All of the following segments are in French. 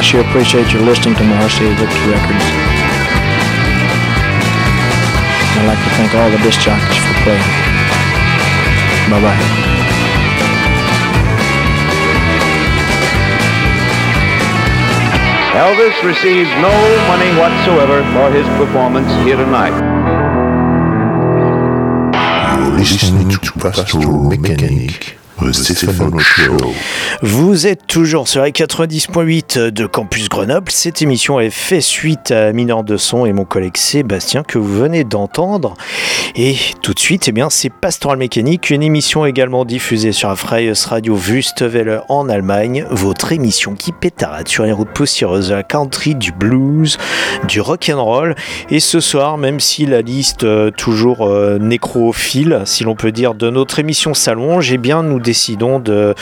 I sure appreciate your listening to Marcy Victor Records. I'd like to thank all the disc jockeys for playing. Bye bye. Elvis receives no money whatsoever for his performance here tonight. You're listening to Pastoral Mechanic. Vous êtes toujours sur les 90.8 de Campus Grenoble. Cette émission est faite suite à Mineur de Son et mon collègue Sébastien que vous venez d'entendre. Et tout de suite, eh bien, c'est Pastoral Mécanique, une émission également diffusée sur la Freies Radio Wüstewelle en Allemagne. Votre émission qui pétarade sur les routes poussiéreuses de la country, du blues, du rock and roll. Et ce soir, même si la liste euh, toujours euh, nécrophile, si l'on peut dire, de notre émission s'allonge, eh bien, nous décidons de,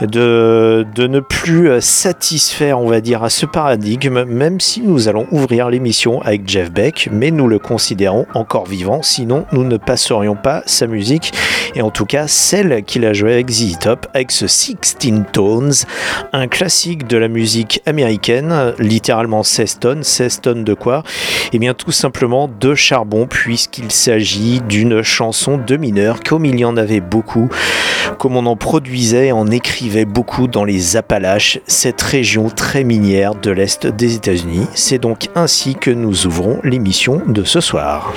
de, de, ne plus satisfaire, on va dire, à ce paradigme, même si nous allons ouvrir l'émission avec Jeff Beck, mais nous le considérons encore vivant, sinon nous ne passerions pas sa musique, et en tout cas celle qu'il a jouée avec ZZ Top, avec ce 16 Tones, un classique de la musique américaine, littéralement 16 tonnes, 16 tonnes de quoi? Eh bien tout simplement de charbon, puisqu'il s'agit d'une chanson de mineur, comme il y en avait beaucoup, comme on en produisait, en écrivait beaucoup dans les Appalaches, cette région très minière de l'Est des États-Unis. C'est donc ainsi que nous ouvrons l'émission de ce soir.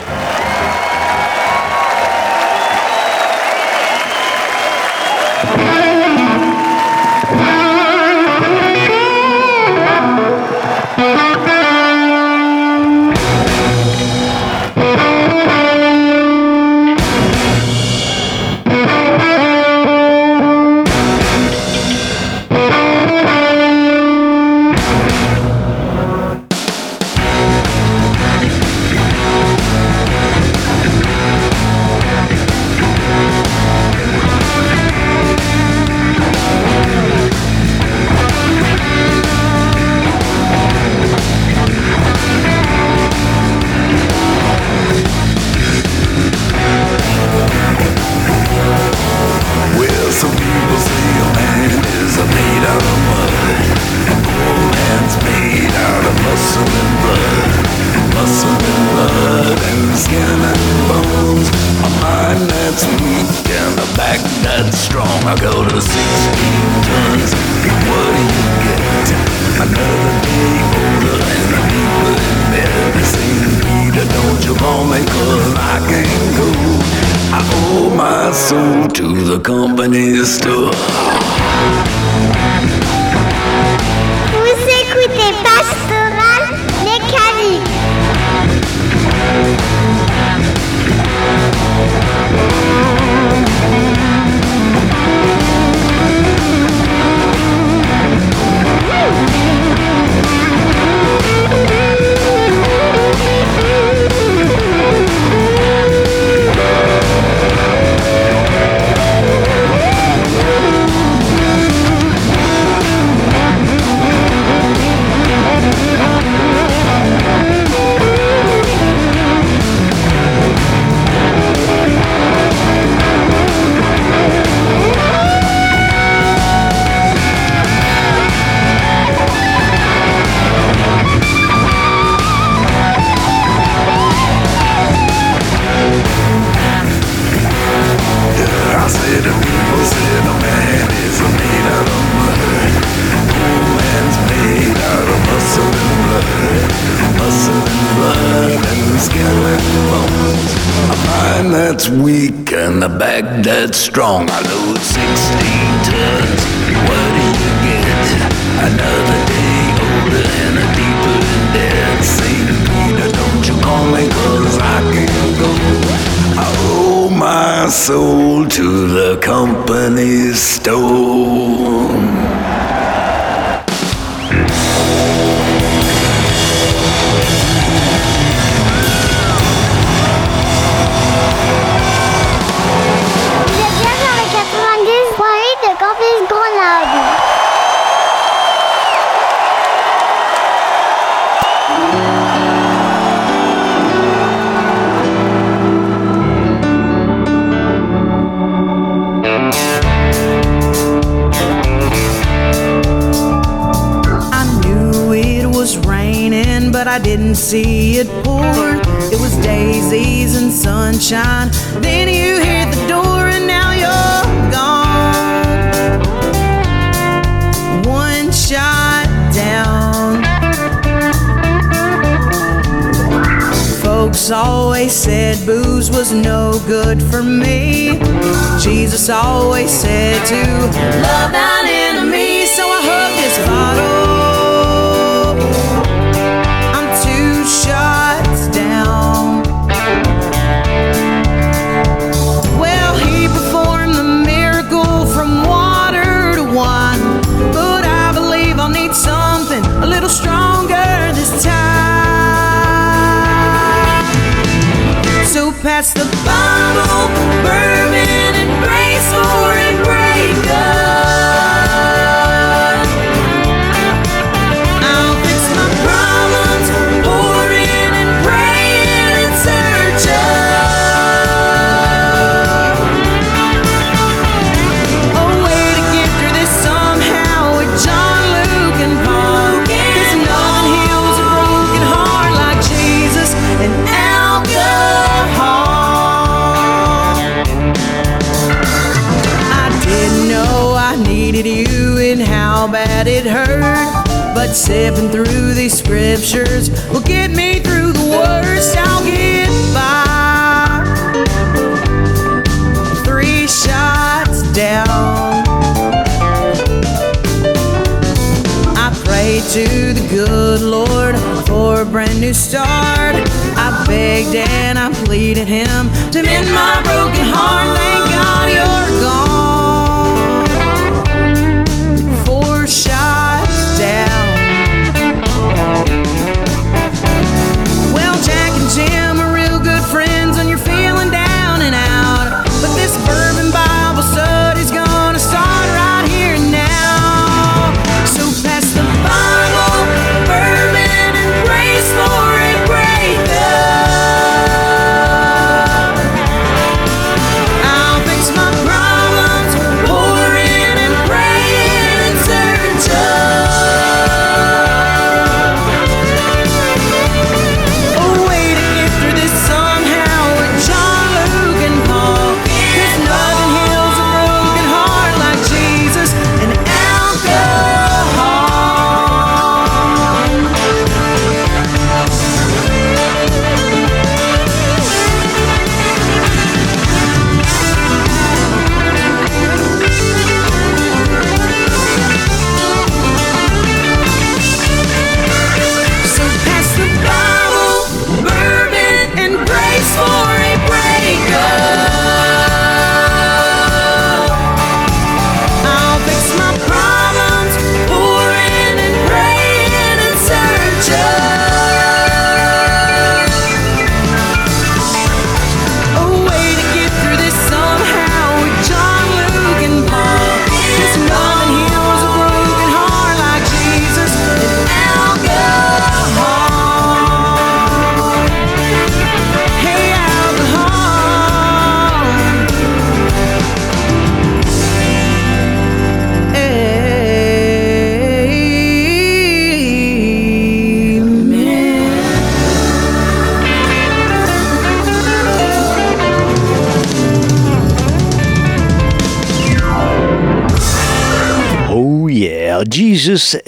sold to the company's store. said booze was no good for me. Jesus always said to love thine enemy. burn. But sipping through these scriptures will get me through the worst. I'll get by. Three shots down. I pray to the good Lord for a brand new start. I begged and I pleaded Him to mend my broken heart. Thank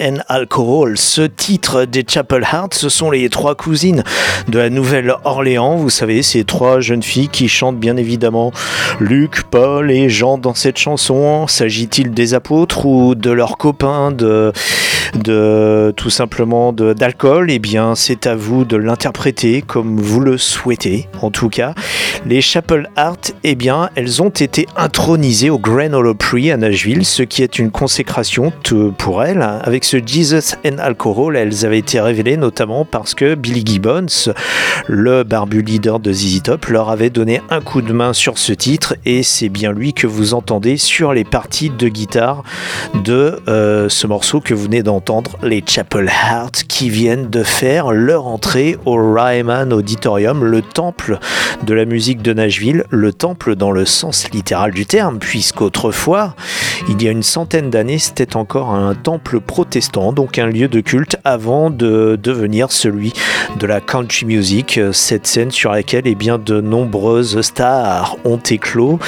And Alcohol. Ce titre des Chapel Heart, ce sont les trois cousines de la Nouvelle-Orléans. Vous savez, ces trois jeunes filles qui chantent bien évidemment Luc, Paul et Jean dans cette chanson. S'agit-il des apôtres ou de leurs copains de, de tout simplement d'alcool Eh bien, c'est à vous de l'interpréter comme vous le souhaitez. En tout cas, les Chapel Heart, eh bien, elles ont été intronisées au Grand Ole Opry à Nashville, ce qui est une consécration pour elles. Avec ce Jesus and Alcohol, elles avaient été révélées notamment parce que Billy Gibbons, le barbu leader de ZZ Top, leur avait donné un coup de main sur ce titre et c'est bien lui que vous entendez sur les parties de guitare de euh, ce morceau que vous venez d'entendre, les Chapel Heart, qui viennent de faire leur entrée au Ryman Auditorium, le temple de la musique de Nashville, le temple dans le sens littéral du terme, puisqu'autrefois, il y a une centaine d'années, c'était encore un temple protestant, donc un lieu de culte avant de devenir celui de la country music, cette scène sur laquelle eh bien, de nombreuses stars ont éclos.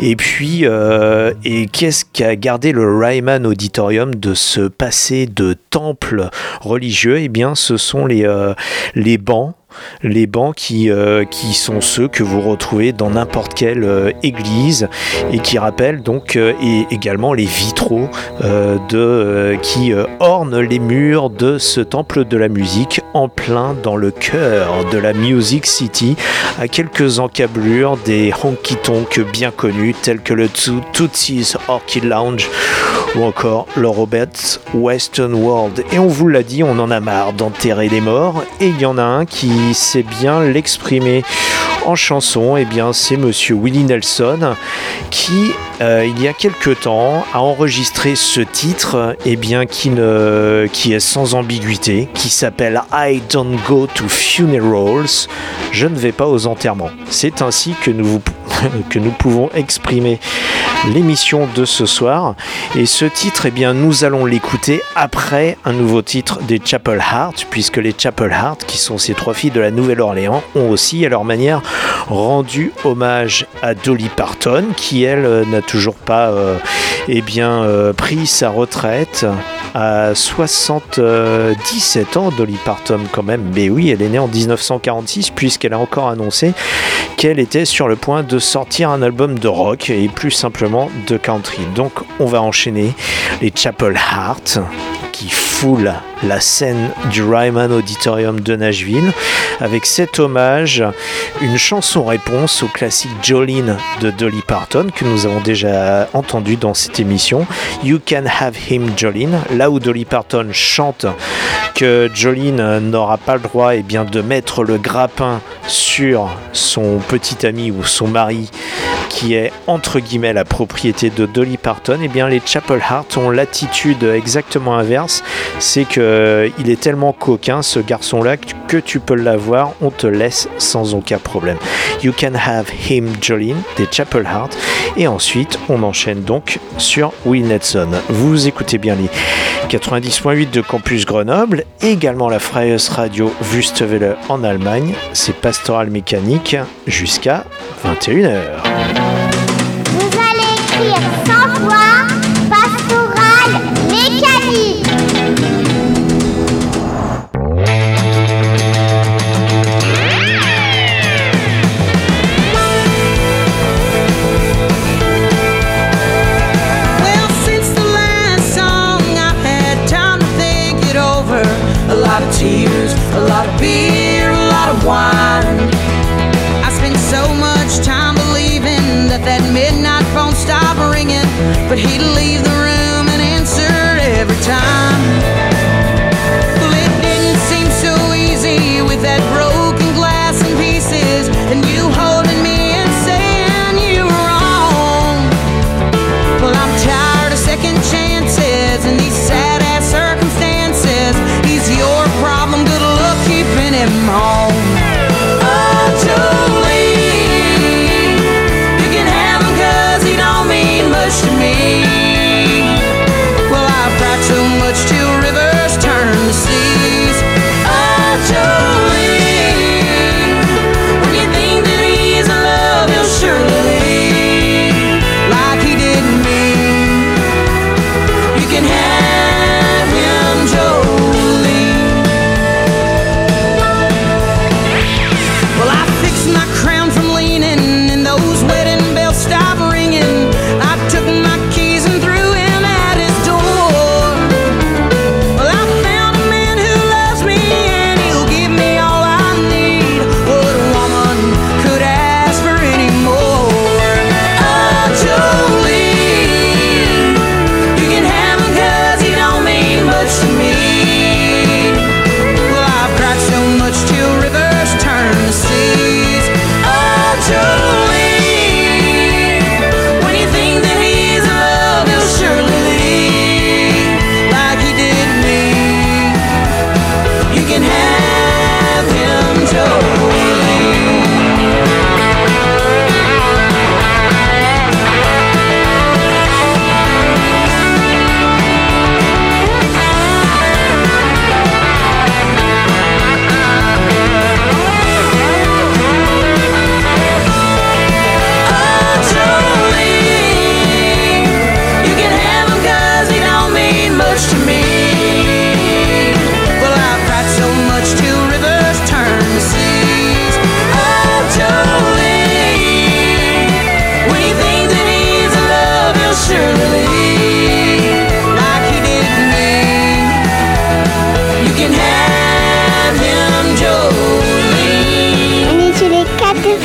Et puis, euh, et qu'est-ce qu'a gardé le Ryman Auditorium de ce passé de temple religieux Eh bien, ce sont les, euh, les bancs les bancs qui, euh, qui sont ceux que vous retrouvez dans n'importe quelle euh, église et qui rappellent donc euh, et également les vitraux qui ornent les murs de ce temple de la musique en plein dans le cœur de la Music City à quelques encablures des honky-tonk bien connus tels que le Too- Tootsie's Orchid Lounge ou encore le Robert's Western World. Et on vous l'a dit, on en a marre d'enterrer les morts. Et il y en a un qui sait bien l'exprimer en chanson. Et bien, c'est Monsieur Willie Nelson qui, euh, il y a quelque temps, a enregistré ce titre. Et bien, qui ne, qui est sans ambiguïté, qui s'appelle I Don't Go to Funerals. Je ne vais pas aux enterrements. C'est ainsi que nous vous que nous pouvons exprimer l'émission de ce soir. Et ce titre, eh bien, nous allons l'écouter après un nouveau titre des Chapel Heart, puisque les Chapel Heart, qui sont ces trois filles de la Nouvelle-Orléans, ont aussi, à leur manière, rendu hommage à Dolly Parton, qui, elle, euh, n'a toujours pas euh, eh bien, euh, pris sa retraite à 77 ans, Dolly Parton quand même. Mais oui, elle est née en 1946 puisqu'elle a encore annoncé qu'elle était sur le point de sortir un album de rock et plus simplement de country. Donc on va enchaîner les Chapel Heart qui foulent la scène du Ryman Auditorium de Nashville avec cet hommage, une chanson réponse au classique Jolene de Dolly Parton que nous avons déjà entendu dans cette émission. You Can Have Him Jolene, là où Dolly Parton chante que Jolene n'aura pas le droit eh bien, de mettre le grappin sur son petit ami ou son mari qui est entre guillemets la propriété de Dolly Parton, et bien les Chapel Heart ont l'attitude exactement inverse, c'est que euh, est tellement coquin ce garçon-là que, tu peux l'avoir, on te laisse sans aucun problème. You can have him Jolene des Chapel Heart, et ensuite on enchaîne donc sur Will Nelson. Vous écoutez bien les 90.8 de Campus Grenoble, également la Freies Radio Wüstewelle en Allemagne, c'est Pastoral Mécanique jusqu'à 21h.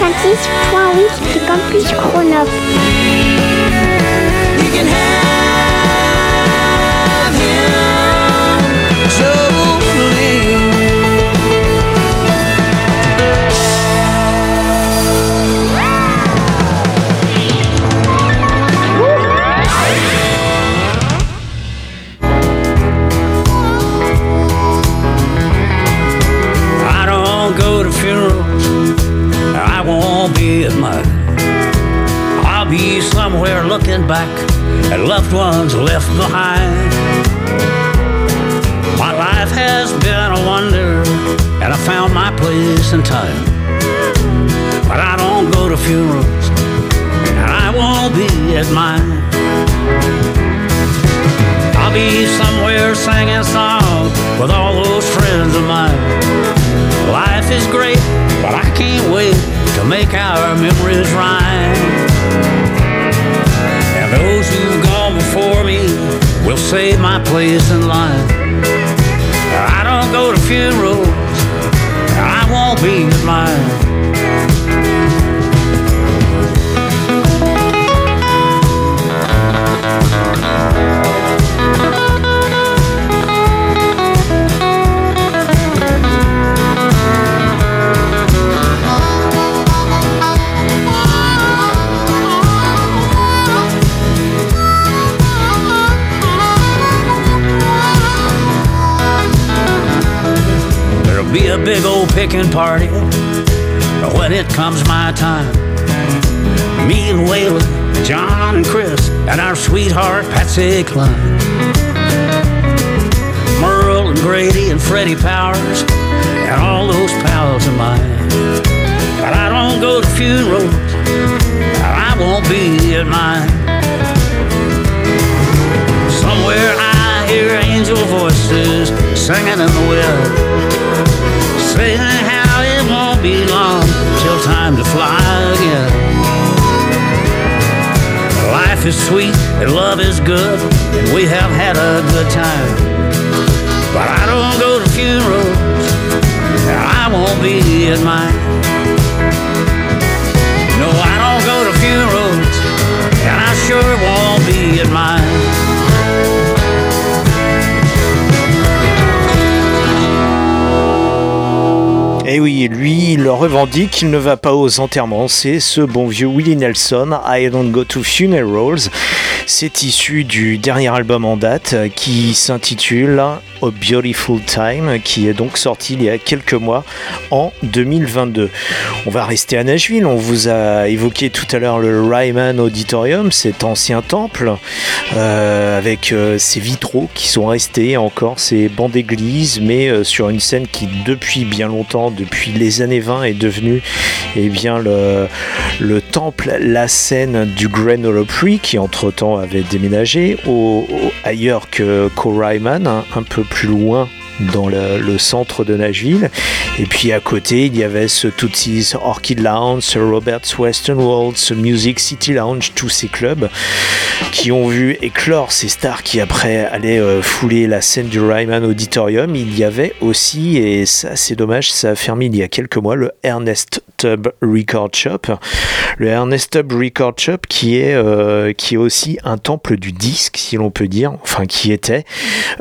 96.8 du campus Grenoble. Back at loved ones left behind. My life has been a wonder, and I found my place in time. But I don't go to funerals, and I won't be at mine. I'll be somewhere singing songs with all those friends of mine. Life is great, but I can't wait to make our memories rhyme. Save my place in life. I don't go to funerals, I won't be at big old picking party when it comes my time. Me and Waylon, John and Chris, and our sweetheart Patsy Cline. Merle and Grady and Freddie Powers, and all those pals of mine. But I don't go to funerals, and I won't be at mine. Somewhere I hear angel voices singing in the wind saying how it won't be long till time to fly again. Life is sweet and love is good, and we have had a good time. But I don't go to funerals, and I won't be at mine. Et Eh oui, lui, il revendique, il ne va pas aux enterrements, c'est ce bon vieux Willie Nelson, I Don't Go to Funerals. C'est issu du dernier album en date euh, qui s'intitule Beautiful Time, qui est donc sorti il y a quelques mois en 2022. On va rester à Nashville, on vous a évoqué tout à l'heure le Ryman Auditorium, cet ancien temple euh, avec euh, ces vitraux qui sont restés encore, ces bancs d'église, mais euh, sur une scène qui depuis bien longtemps, depuis les années 20, est devenue eh bien, le, le temple, la scène du Grand Ole qui entre-temps avait déménagé au, ailleurs que qu'au Ryman, hein, un peu plus loin dans le, centre de Nashville. Et puis à côté, il y avait ce Tootsie's Orchid Lounge, Robert's Western World, Music City Lounge, tous ces clubs qui ont vu éclore ces stars qui après allaient euh, fouler la scène du Ryman Auditorium. Il y avait aussi, et ça c'est dommage, ça a fermé il y a quelques mois, le Ernest Tubb Record Shop. Le Ernest Tubb Record Shop qui est, euh, qui est aussi un temple du disque, si l'on peut dire, enfin qui était,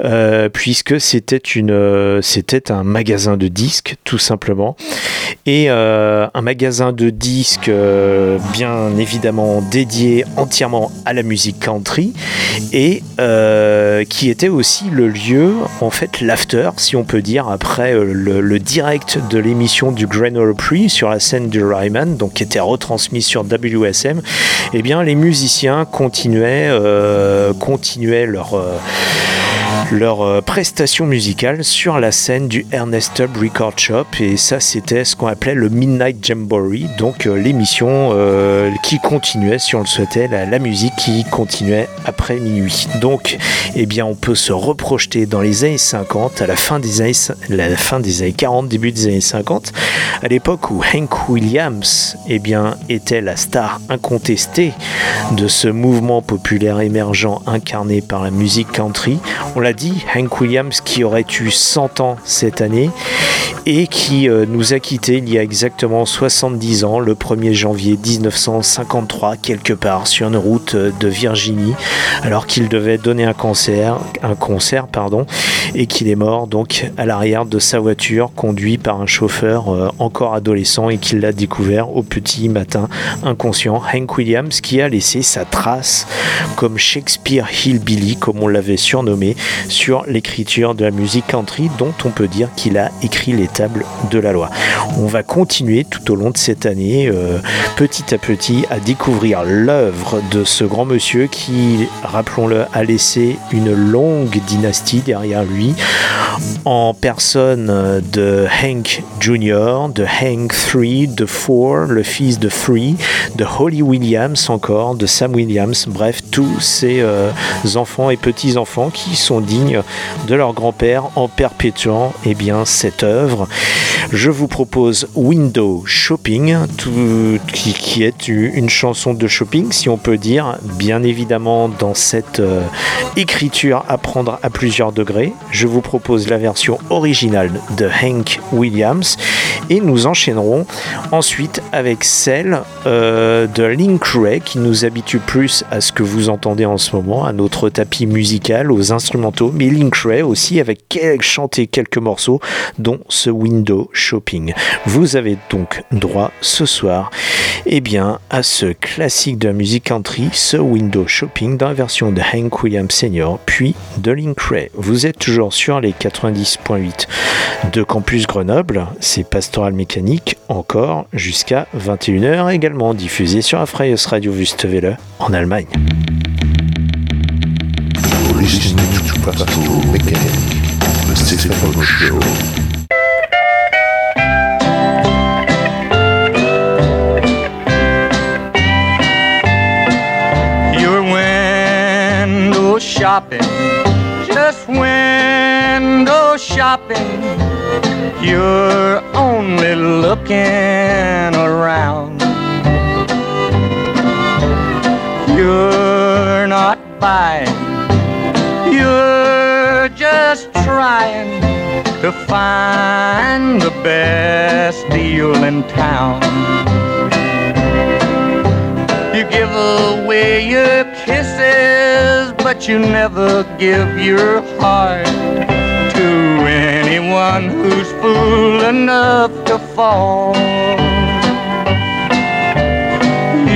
euh, puisque c'était une, euh, c'était un magasin de disques tout simplement, et euh, un magasin de disques euh, bien évidemment dédié entièrement à la musique country et qui était aussi le lieu, en fait, l'after, si on peut dire, après le, direct de l'émission du Grand Opry sur la scène du Ryman, donc qui était retransmis sur WSM. Eh bien, les musiciens continuaient, continuaient leur leur euh, prestation musicale sur la scène du Ernest Tubb Record Shop. Et ça c'était ce qu'on appelait le Midnight Jamboree. Donc euh, l'émission euh, qui continuait si on le souhaitait la, la musique qui continuait après minuit. Donc eh bien on peut se reprojeter dans les années 50 à la fin des années, la fin des années 40 début des années 50 à l'époque où Hank Williams eh bien était la star incontestée de ce mouvement populaire émergent incarné par la musique country. On l'a Hank Williams qui aurait eu 100 ans cette année et qui euh, nous a quittés il y a exactement 70 ans, le 1er janvier 1953, quelque part sur une route euh, de Virginie, alors qu'il devait donner un concert, un concert pardon, et qu'il est mort donc à l'arrière de sa voiture, conduit par un chauffeur euh, encore adolescent et qu'il l'a découvert au petit matin inconscient. Hank Williams qui a laissé sa trace comme Shakespeare Hillbilly, comme on l'avait surnommé, sur l'écriture de la musique country, dont on peut dire qu'il a écrit les tables de la loi. On va continuer tout au long de cette année, euh, petit à petit, à découvrir l'œuvre de ce grand monsieur qui, rappelons-le, a laissé une longue dynastie derrière lui, en personne de Hank Jr., de Hank III, de Four, le fils de Three, de Holly Williams encore, de Sam Williams, bref, tous ces euh, enfants et petits-enfants qui sont de leur grand-père en perpétuant eh bien, cette œuvre. Je vous propose Window Shopping, qui est une chanson de shopping, si on peut dire, bien évidemment dans cette euh, écriture à prendre à plusieurs degrés. Je vous propose la version originale de Hank Williams et nous enchaînerons ensuite avec celle euh, de Link Ray qui nous habitue plus à ce que vous entendez en ce moment, à notre tapis musical, aux instrumentaux, mais Link Ray aussi avec chanter quelques morceaux dont ce Window Shopping. Vous avez donc droit ce soir eh bien, à ce classique de la musique country, ce Window Shopping dans la version de Hank Williams Sr. puis de Link Ray. Vous êtes toujours sur les 90.8 de Campus Grenoble, c'est Pastoral Mécanique encore jusqu'à 21h également diffusé sur la Radio Wüstewelle en Allemagne. Listening to Pastoral Mechanic, the Stephen Show. Shopping, just window shopping. You're only looking around. You're not buying, you're just trying to find the best deal in town. You give away your kisses, but you never give your heart to anyone who's fool enough to fall.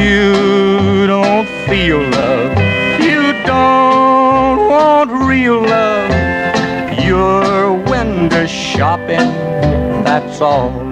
You want real love. You're window shopping, that's all.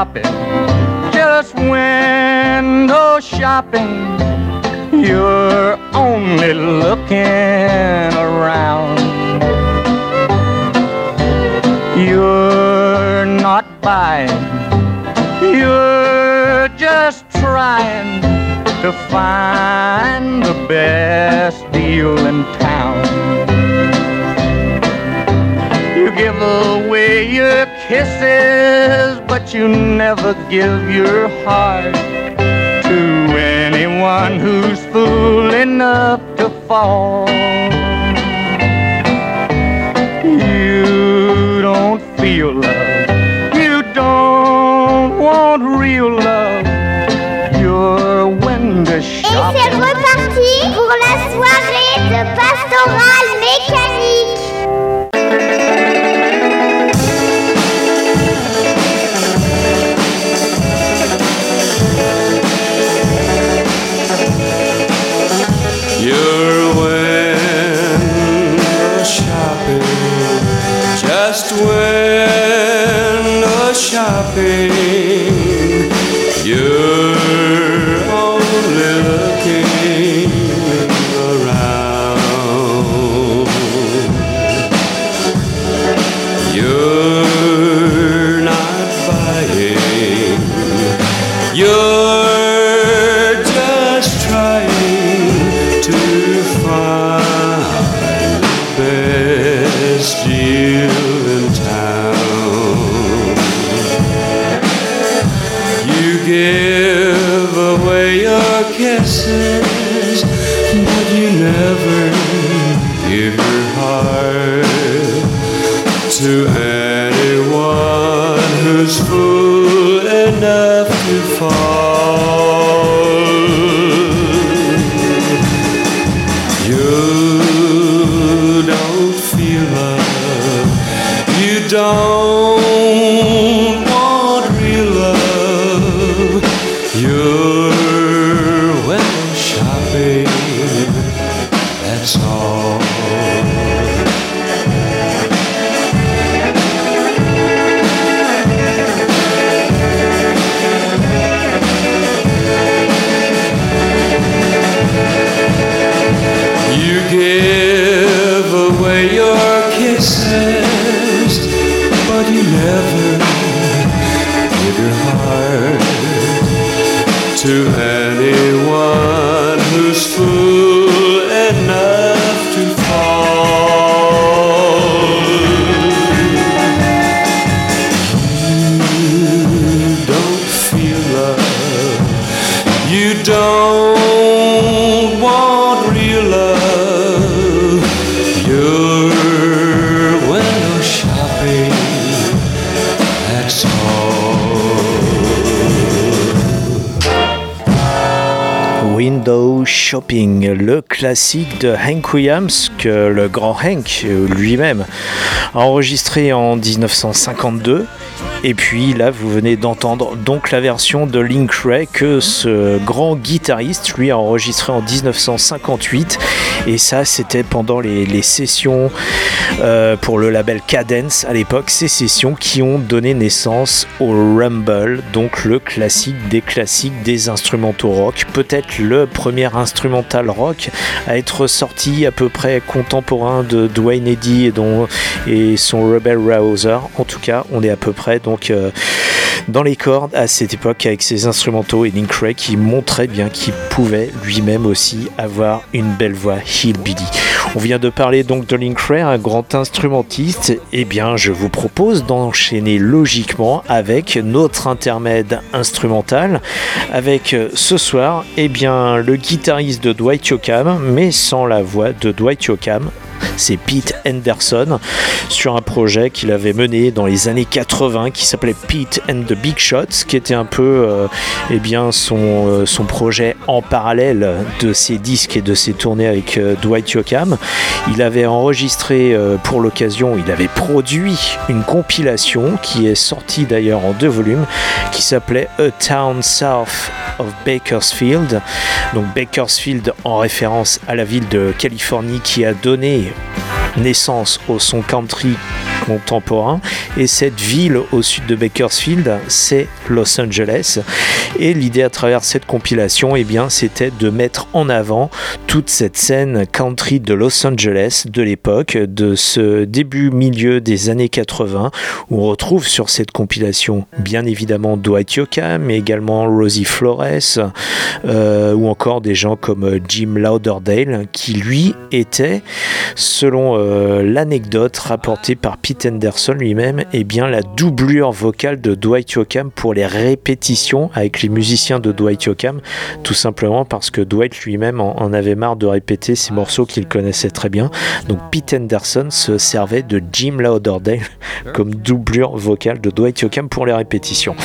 Window shopping, just window shopping. You're only looking around. You're not buying, you're just trying to find the best deal in town. You give away your kisses, but you never give your heart to anyone who's fool enough to fall. You don't feel love, you don't want real love. You're window Et c'est shopping. reparti pour la soirée de pastoral Le classique de Hank Williams que le grand Hank lui-même a enregistré en 1952. Et puis là, vous venez d'entendre donc la version de Link Ray que ce grand guitariste lui a enregistré en 1958. Et ça, c'était pendant les, sessions euh, pour le label Cadence à l'époque. Ces sessions qui ont donné naissance au Rumble, donc le classique des classiques des instrumentaux rock. Peut-être le premier rock à être sorti à peu près contemporain de Dwayne Eddy et son Rebel Rouser. En tout cas, on est à peu près donc euh, dans les cordes à cette époque avec ses instrumentaux et Link Ray qui montrait bien qu'il pouvait lui-même aussi avoir une belle voix hillbilly. On vient de parler donc de Link Ray, un grand instrumentiste. Eh bien, je vous propose d'enchaîner logiquement avec notre intermède instrumental, avec euh, ce soir, eh bien, le guitariste de Dwight Yoakam, mais sans la voix de Dwight Yoakam, c'est Pete Henderson sur un projet qu'il avait mené dans les années 80 qui s'appelait Pete and the Big Shots qui était un peu euh, eh bien son, euh, son projet en parallèle de ses disques et de ses tournées avec euh, Dwight Yoakam. Il avait enregistré pour l'occasion il avait produit une compilation qui est sortie d'ailleurs en deux volumes qui s'appelait A Town South Bakersfield. Donc Bakersfield en référence à la ville de Californie qui a donné naissance au son country contemporain. Et cette ville au sud de Bakersfield c'est Los Angeles. Et l'idée à travers cette compilation eh bien c'était de mettre en avant toute cette scène country de Los Angeles de l'époque de ce début milieu des années 80 où on retrouve sur cette compilation bien évidemment Dwight Yoakam mais également Rosie Flores euh, ou encore des gens comme Jim Lauderdale qui lui était selon euh, l'anecdote rapportée par Pete Henderson lui-même, eh bien la doublure vocale de Dwight Yoakam pour les répétitions avec les musiciens de Dwight Yoakam, tout simplement parce que Dwight lui-même en, en avait marre de répéter ces morceaux qu'il connaissait très bien. Donc Pete Henderson se servait de Jim Lauderdale comme doublure vocale de Dwight Yoakam pour les répétitions.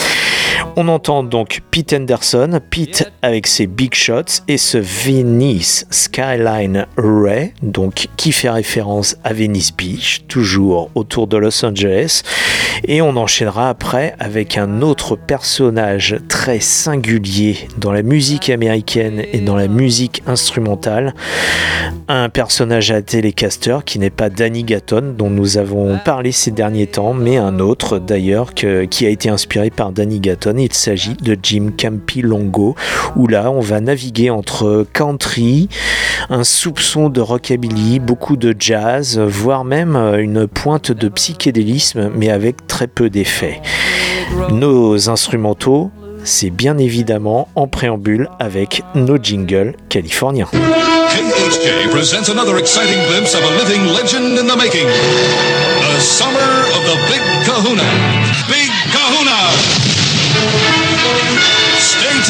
On entend donc Pete Henderson, Pete avec ses big shots et ce Venice Skyline Ray, donc qui fait référence à Venice Beach, toujours autour de Los Angeles. Et on enchaînera après avec un autre personnage très singulier dans la musique américaine et dans la musique instrumentale. Un personnage à Telecaster qui n'est pas Danny Gatton, dont nous avons parlé ces derniers temps, mais un autre d'ailleurs qui a été inspiré par Danny Gatton. Il s'agit de Jim Campilongo, où là on va naviguer entre country, un soupçon de rockabilly, beaucoup de jazz, voire même euh, une pointe de psychédélisme, mais avec très peu d'effets. Nos instrumentaux, c'est bien évidemment en préambule avec nos jingles californiens. KHJ presents another exciting glimpse of a living legend in the making. Summer of the Kahuna.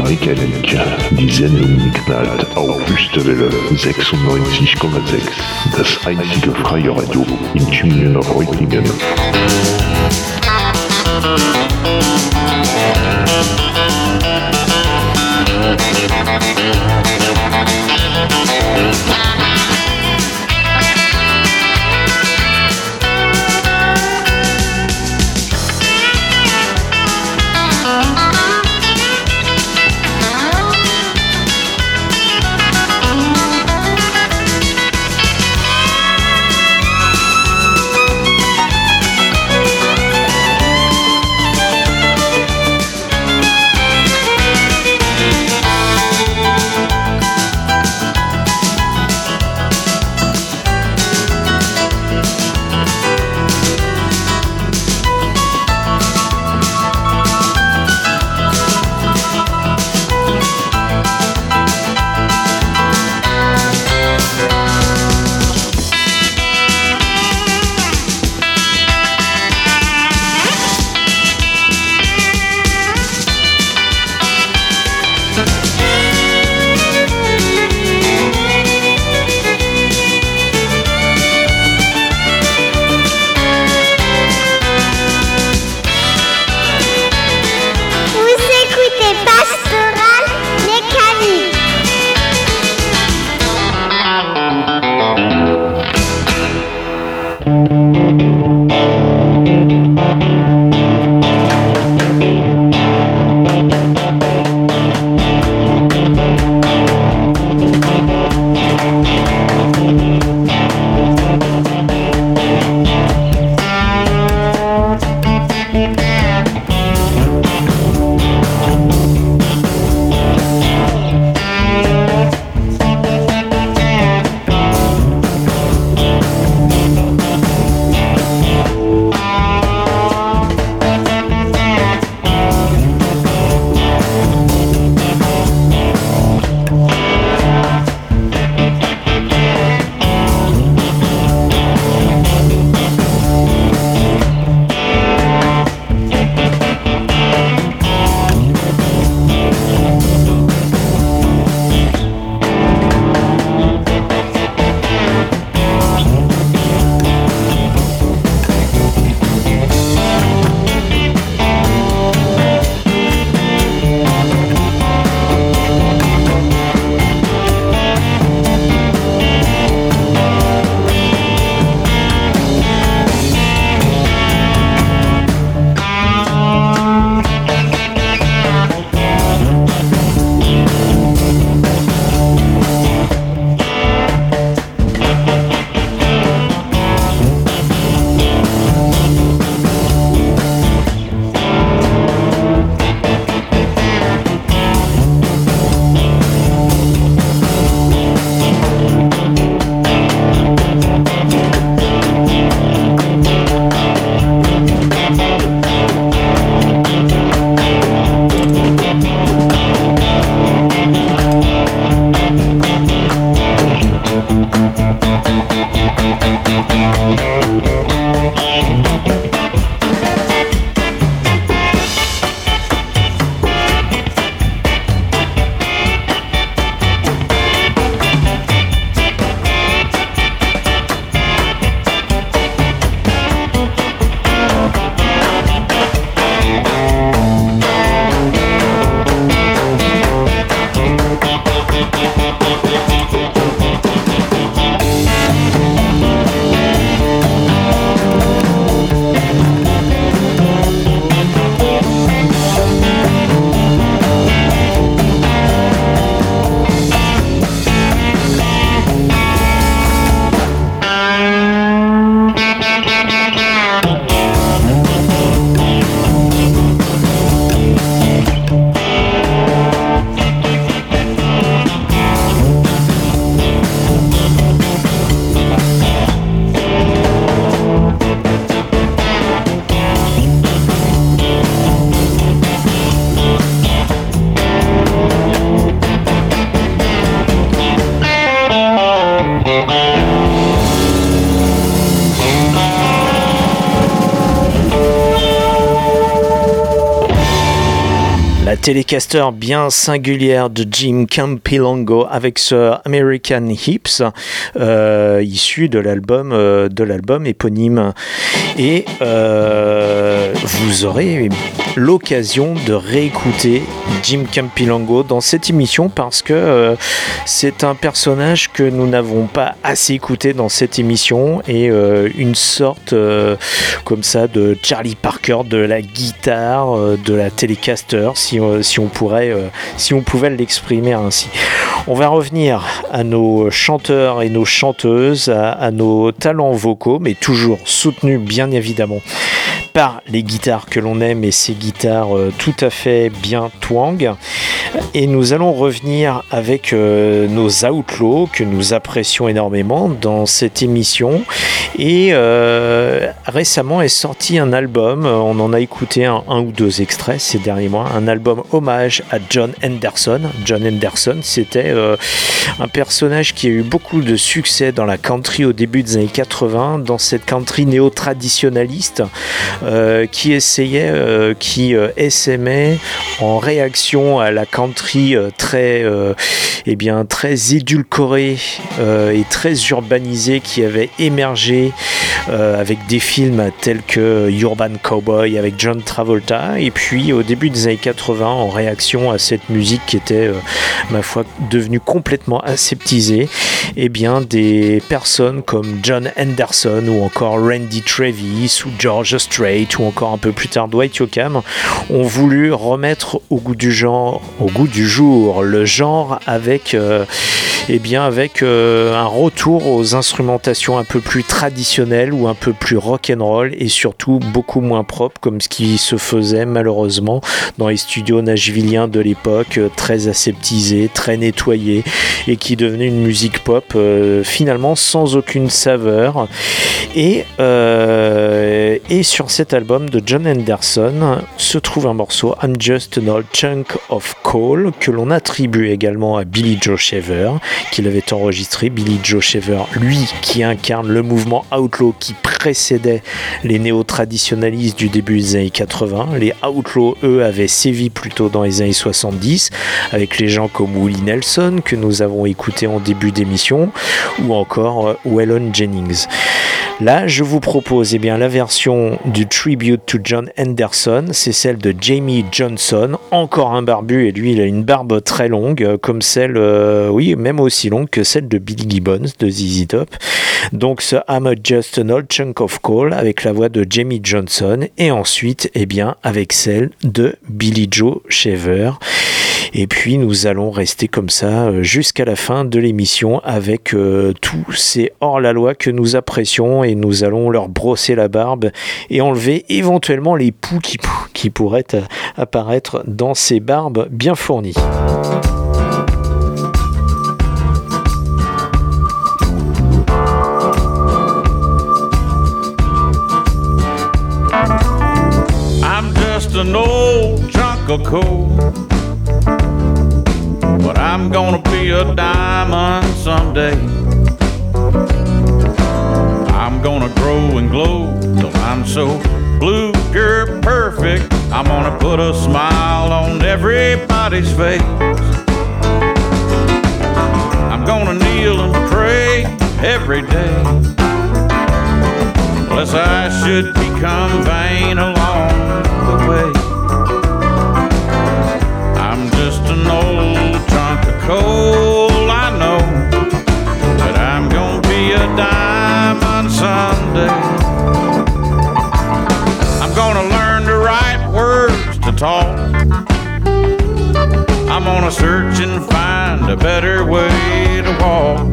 Mécanique, die Sendung knallt auf Wüstewelle 96,6, das einzige freie Radio in Tübingen Telecaster bien singulière de Jim Campilongo avec ce American Hips euh, issu de l'album euh, de l'album éponyme. Et euh, vous aurez l'occasion de réécouter Jim Campilongo dans cette émission parce que euh, c'est un personnage que nous n'avons pas assez écouté dans cette émission et euh, une sorte euh, comme ça de Charlie Parker de la guitare de la Telecaster si, on pourrait pouvait l'exprimer ainsi. On va revenir à nos chanteurs et nos chanteuses, à nos talents vocaux, mais toujours soutenus bien évidemment par les guitares que l'on aime et ces guitares euh, tout à fait bien twang. Et nous allons revenir avec euh, nos Outlaws que nous apprécions énormément dans cette émission. Et euh, récemment est sorti un album, euh, on en a écouté un, ou deux extraits ces derniers mois, un album hommage à John Henderson. John Henderson, c'était euh, un personnage qui a eu beaucoup de succès dans la country au début des années 80, dans cette country néo-traditionnaliste euh, qui essayait, qui essaimait en réaction à la country très, eh bien, très édulcorée et très urbanisée qui avait émergé euh, avec des films tels que Urban Cowboy avec John Travolta. Et puis au début des années 80 en réaction à cette musique qui était euh, ma foi devenue complètement aseptisée eh bien des personnes comme John Henderson ou encore Randy Travis ou George Strait ou encore un peu plus tard Dwight Yoakam ont voulu remettre au goût du genre au goût du jour le genre avec euh, eh bien avec un retour aux instrumentations un peu plus traditionnelles ou un peu plus rock'n'roll et surtout beaucoup moins propre comme ce qui se faisait malheureusement dans les studios nashvilliens de l'époque euh, très aseptisés, très nettoyés et qui devenait une musique pop euh, finalement sans aucune saveur et, euh, et sur cet album de John Henderson se trouve un morceau I'm Just an Old Chunk of Coal que l'on attribue également à Billy Joe Shaver qu'il avait enregistré. Billy Joe Shaver, lui qui incarne le mouvement Outlaw qui précédait les néo-traditionalistes du début des années 80. Les Outlaws, eux, avaient sévi plutôt dans les années 70 avec les gens comme Willie Nelson que nous avons écouté en début d'émission ou encore euh, Waylon Jennings. Là, je vous propose eh bien, la version du Tribute to John Henderson, c'est celle de Jamie Johnson, encore un barbu, et lui il a une barbe très longue, euh, comme celle, euh, oui, même aussi longue que celle de Billy Gibbons de ZZ Top. Donc ce I'm Just an Old Chunk of Coal avec la voix de Jamie Johnson, et ensuite, eh bien, avec celle de Billy Joe Shaver. Et puis nous allons rester comme ça euh, jusqu'à la fin de l'émission avec euh, tous ces hors-la-loi que nous apprécions et nous allons leur brosser la barbe et enlever éventuellement les poux qui, qui pourraient euh, apparaître dans ces barbes bien fournies. Just an old chunk of coal. But I'm gonna be a diamond someday. I'm gonna grow and glow till I'm so blue, pure, perfect. I'm gonna put a smile on everybody's face. I'm gonna kneel and pray every day. Unless I should become vain along the way. I'm just an old chunk of coal, I know. But I'm gonna be a diamond someday. I'm gonna learn the right words to talk. I'm gonna search and find a better way to walk.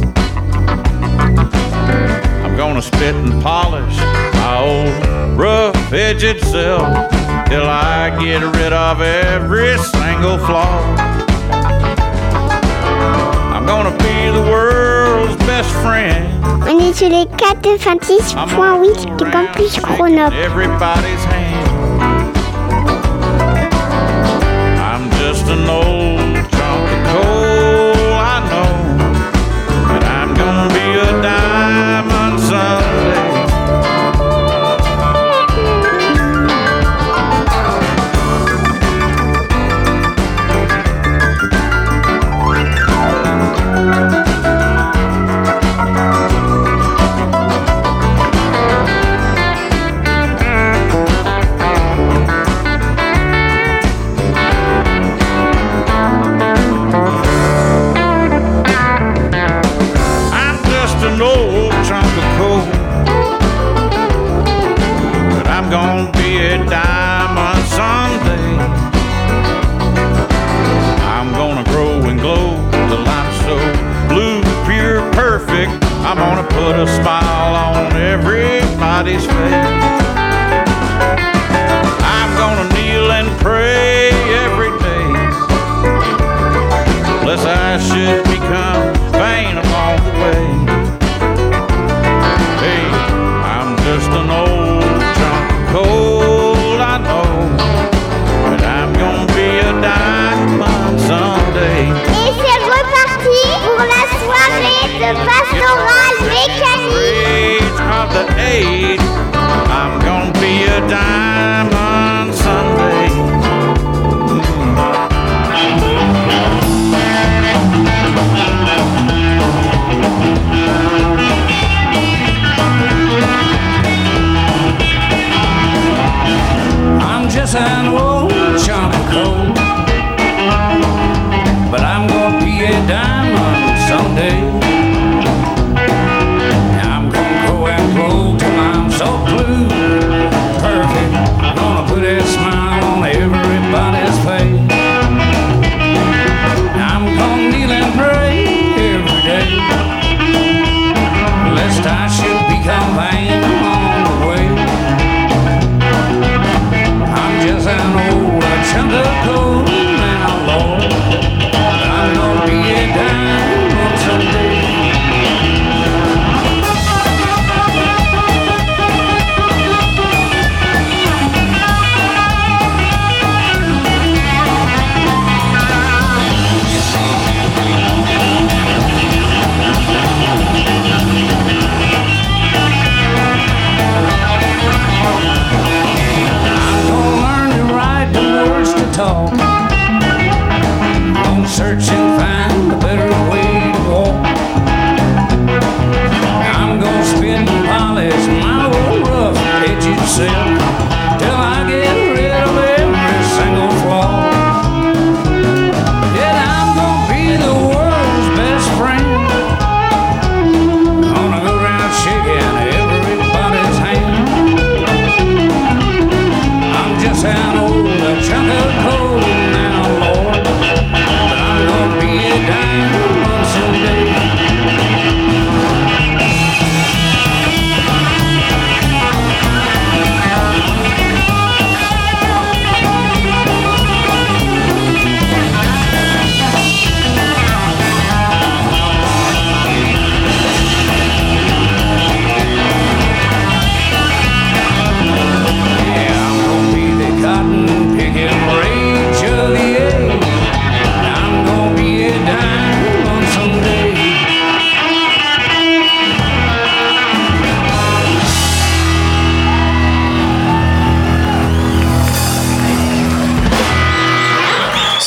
I'm gonna spit and polish my old rough edged self till I get rid of every single flaw. I'm gonna be the world's best friend. On est sur les 426.8 de Campus Grenoble. Everybody's hand. I'm just an old chunk of coal,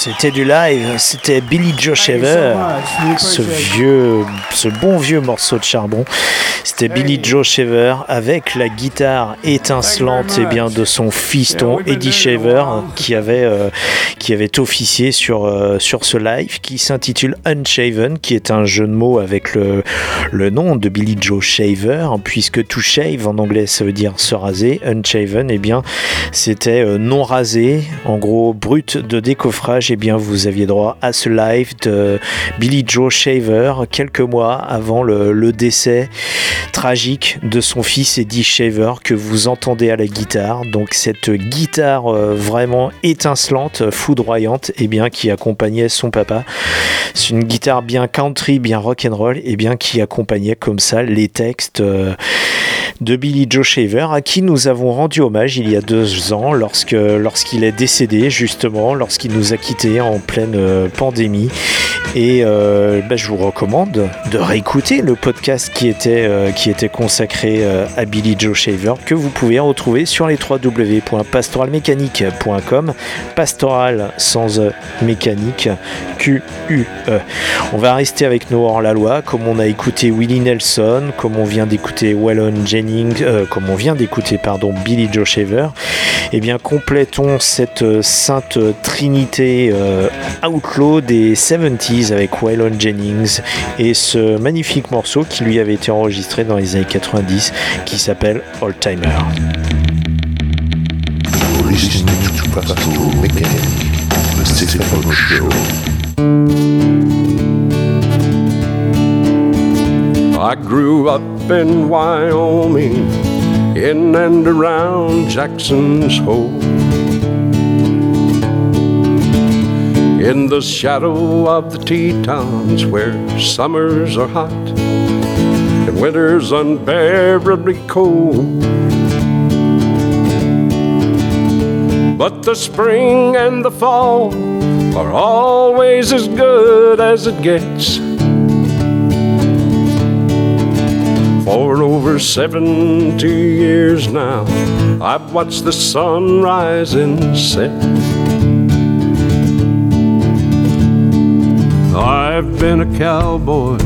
C'était du live, c'était Billy Joe Shaver, ce vieux, ce bon vieux morceau de charbon. C'était Billy Joe Shaver avec la guitare étincelante et bien de son fiston Eddie Shaver qui avait euh, qui avait officié sur euh, sur ce live qui s'intitule Unshaven, qui est un jeu de mots avec le le nom de Billy Joe Shaver, puisque to shave en anglais ça veut dire se raser, Unshaven, et bien c'était euh, non rasé, en gros brut de décoffrage, et bien vous aviez droit à ce live de Billy Joe Shaver quelques mois avant le, décès tragique de son fils Eddie Shaver que vous entendez à la guitare. Donc cette guitare euh, vraiment étincelante, foudroyante, et bien qui accompagnait son papa. C'est une guitare bien country, bien rock and roll, et bien qui accompagnait comme ça les textes euh, de Billy Joe Shaver, à qui nous avons rendu hommage il y a deux ans, lorsque lorsqu'il est décédé justement, lorsqu'il nous a en pleine euh, pandémie. Et euh, bah, je vous recommande de réécouter le podcast qui était, euh, qui était consacré à Billy Joe Shaver, que vous pouvez retrouver sur les www.pastoralmécanique.com. Pastoral sans E, mécanique, Q-U-E. On va rester avec nos hors-la-loi, comme on a écouté Willie Nelson, comme on vient d'écouter Wallon Jennings, comme on vient d'écouter, pardon, Billy Joe Shaver. Eh bien, complétons cette sainte trinité euh, outlaw des 70s avec Waylon Jennings et ce magnifique morceau qui lui avait été enregistré dans les années 90 qui s'appelle Old Timer. I grew up in Wyoming in and around Jackson's Hole. In the shadow of the Tetons, where summers are hot and winters unbearably cold. But the spring and the fall are always as good as it gets. For over 70 years now, I've watched the sun rise and set. I've been a cowboy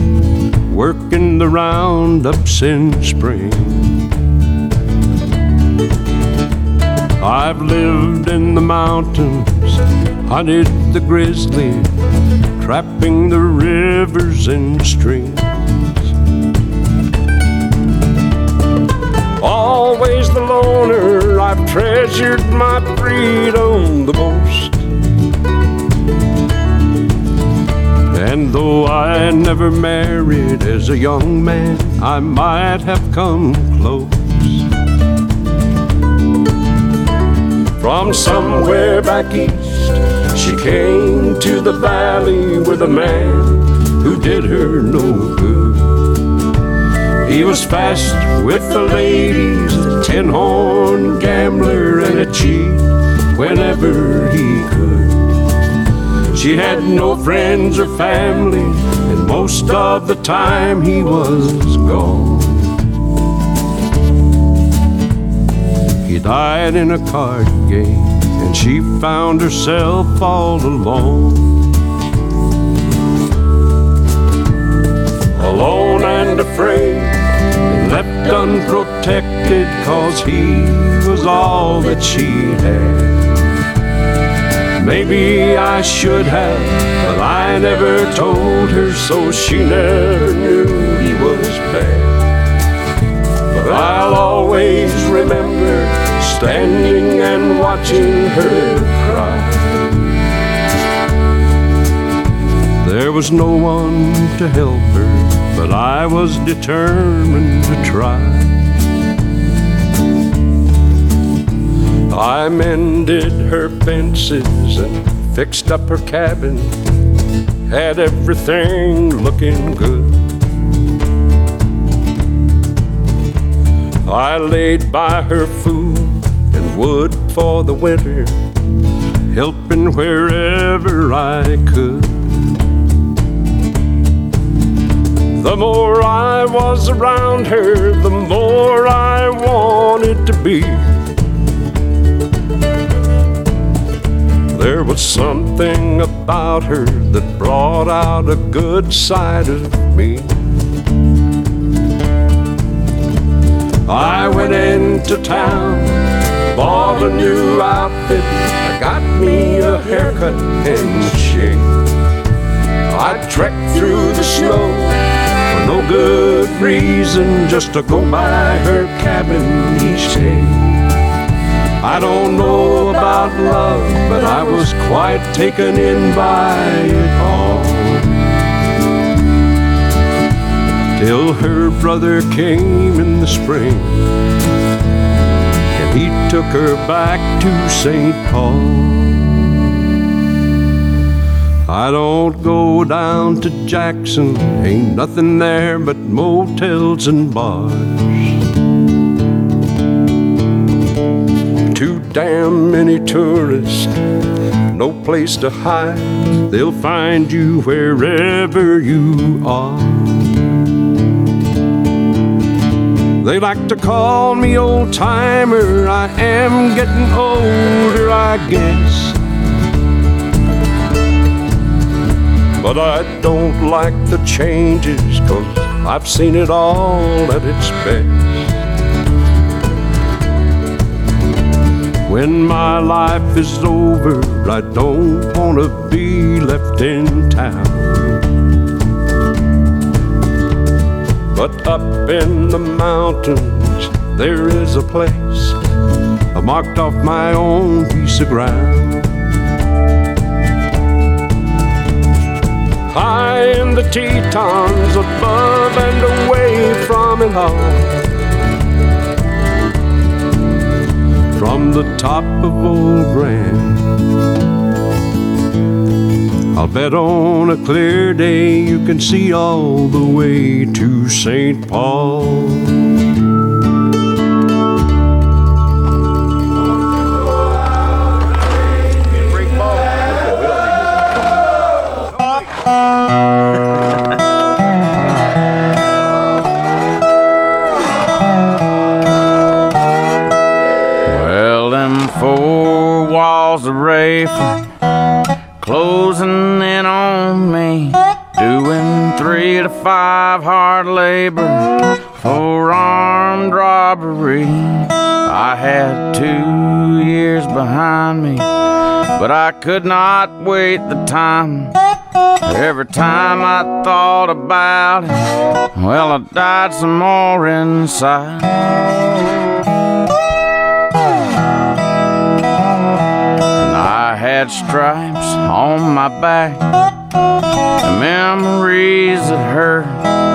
working the roundups in spring. I've lived in the mountains, hunted the grizzly, trapping the rivers and streams. Always the loner, I've treasured my freedom the most. And though I never married as a young man, I might have come close. From somewhere back east, she came to the valley with a man who did her no good. He was fast with the ladies, a tin horn gambler and a cheat whenever he could. She had no friends or family, and most of the time he was gone. He died in a card game, and she found herself all alone. Alone and afraid, and left unprotected, cause he was all that she had. Maybe I should have, but I never told her, so she never knew he was bad. But I'll always remember standing and watching her cry. There was no one to help her, but I was determined to try. I mended her fences and fixed up her cabin, had everything looking good. I laid by her food and wood for the winter, helping wherever I could. The more I was around her, the more I wanted to be. There was something about her that brought out a good side of me. I went into town, bought a new outfit, I got me a haircut and shave. I trekked through the snow for no good reason, just to go by her cabin each day. I don't know about love, but I was quite taken in by it all. Till her brother came in the spring, and he took her back to St. Paul. I don't go down to Jackson, ain't nothing there but motels and bars. Too damn many tourists, no place to hide. They'll find you wherever you are. They like to call me old timer. I am getting older, I guess. But I don't like the changes, cause I've seen it all at its best. When my life is over, I don't wanna be left in town. But up in the mountains, there is a place I marked off my own piece of ground. High in the Tetons, above and away from it all. The top of Old Grand. I'll bet on a clear day you can see all the way to St. Paul. Hard labor for armed robbery. I had two years behind me, but I could not wait the time. Every time I thought about it, well, I died some more inside. I had stripes on my back, memories that hurt.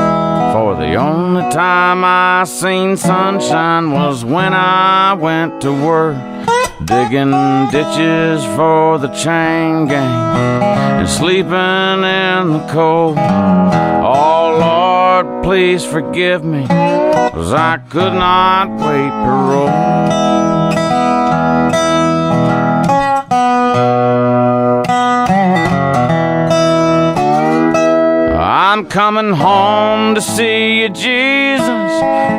The only time I seen sunshine was when I went to work, digging ditches for the chain gang and sleeping in the cold. Oh Lord, please forgive me, 'cause I could not wait parole. I'm coming home to see you, Jesus.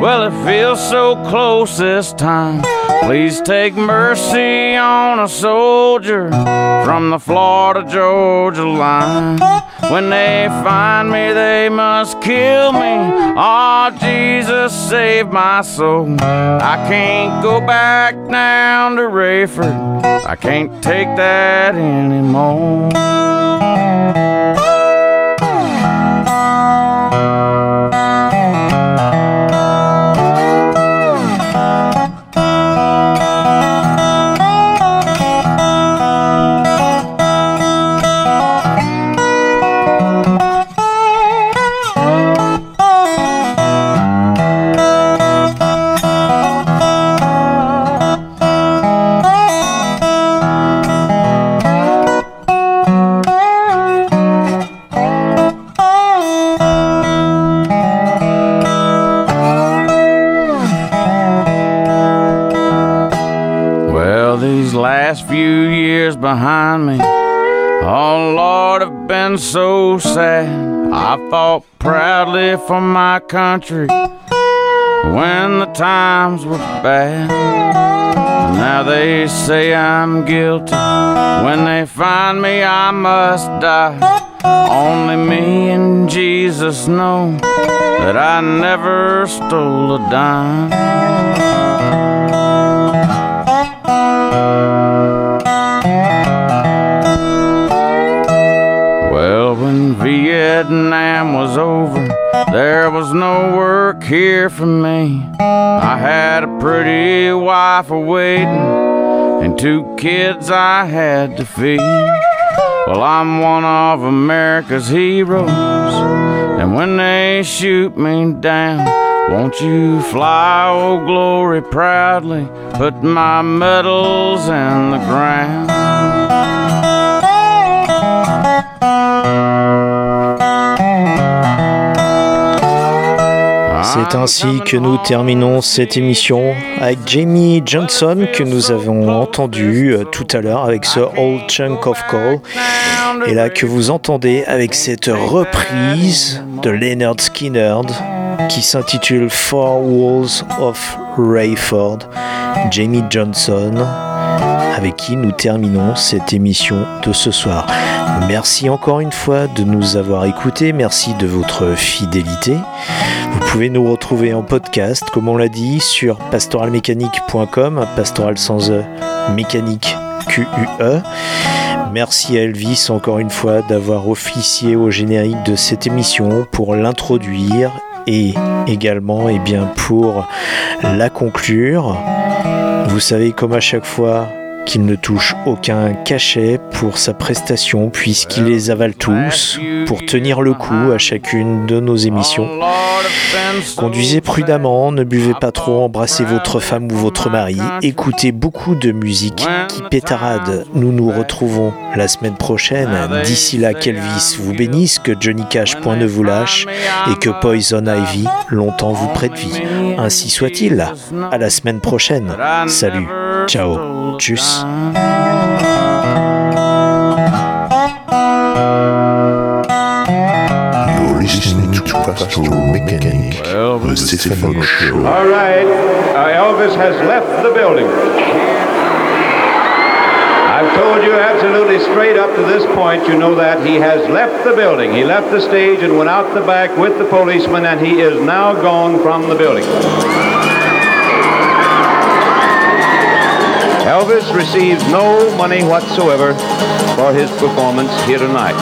Well, it feels so close this time. Please take mercy on a soldier from the Florida Georgia line. When they find me, they must kill me. Oh, Jesus, save my soul. I can't go back down to Rayford. I can't take that anymore. Behind me, oh Lord, I've been so sad. I fought proudly for my country when the times were bad. Now they say I'm guilty. When they find me, I must die. Only me and Jesus know that I never stole a dime. Vietnam was over, there was no work here for me. I had a pretty wife awaiting and two kids I had to feed. Well, I'm one of America's heroes, and when they shoot me down, won't you fly, oh glory, proudly, put my medals in the ground. C'est ainsi que nous terminons cette émission avec Jamie Johnson que nous avons entendu euh, tout à l'heure avec ce Old Chunk of Coal. Et là que vous entendez avec cette reprise de Leonard Skinner qui s'intitule Four Walls of Rayford. Jamie Johnson avec qui nous terminons cette émission de ce soir. Merci encore une fois de nous avoir écoutés, merci de votre fidélité. Vous pouvez nous retrouver en podcast, comme on l'a dit, sur pastoralmécanique.com, pastoral sans E, mécanique Q-U-E. Merci à Elvis encore une fois d'avoir officié au générique de cette émission pour l'introduire et également et bien pour la conclure. Vous savez comme à chaque fois qu'il ne touche aucun cachet pour sa prestation puisqu'il les avale tous pour tenir le coup à chacune de nos émissions. Conduisez prudemment, ne buvez pas trop, embrassez votre femme ou votre mari, écoutez beaucoup de musique qui pétarade. Nous nous retrouvons la semaine prochaine. D'ici là, qu'Elvis vous bénisse, que Johnny Cash point ne vous lâche et que Poison Ivy longtemps vous prête vie. Ainsi soit-il. À la semaine prochaine. Salut. Ciao. Tchuss. You're listening to Pastoral Mechanic, the Stephen Show. All right, uh, Elvis has left the building. I've told you absolutely straight up to this point, you know that he has left the building. He left the stage and went out the back with the policeman, and he is now gone from the building. Elvis receives no money whatsoever for his performance here tonight.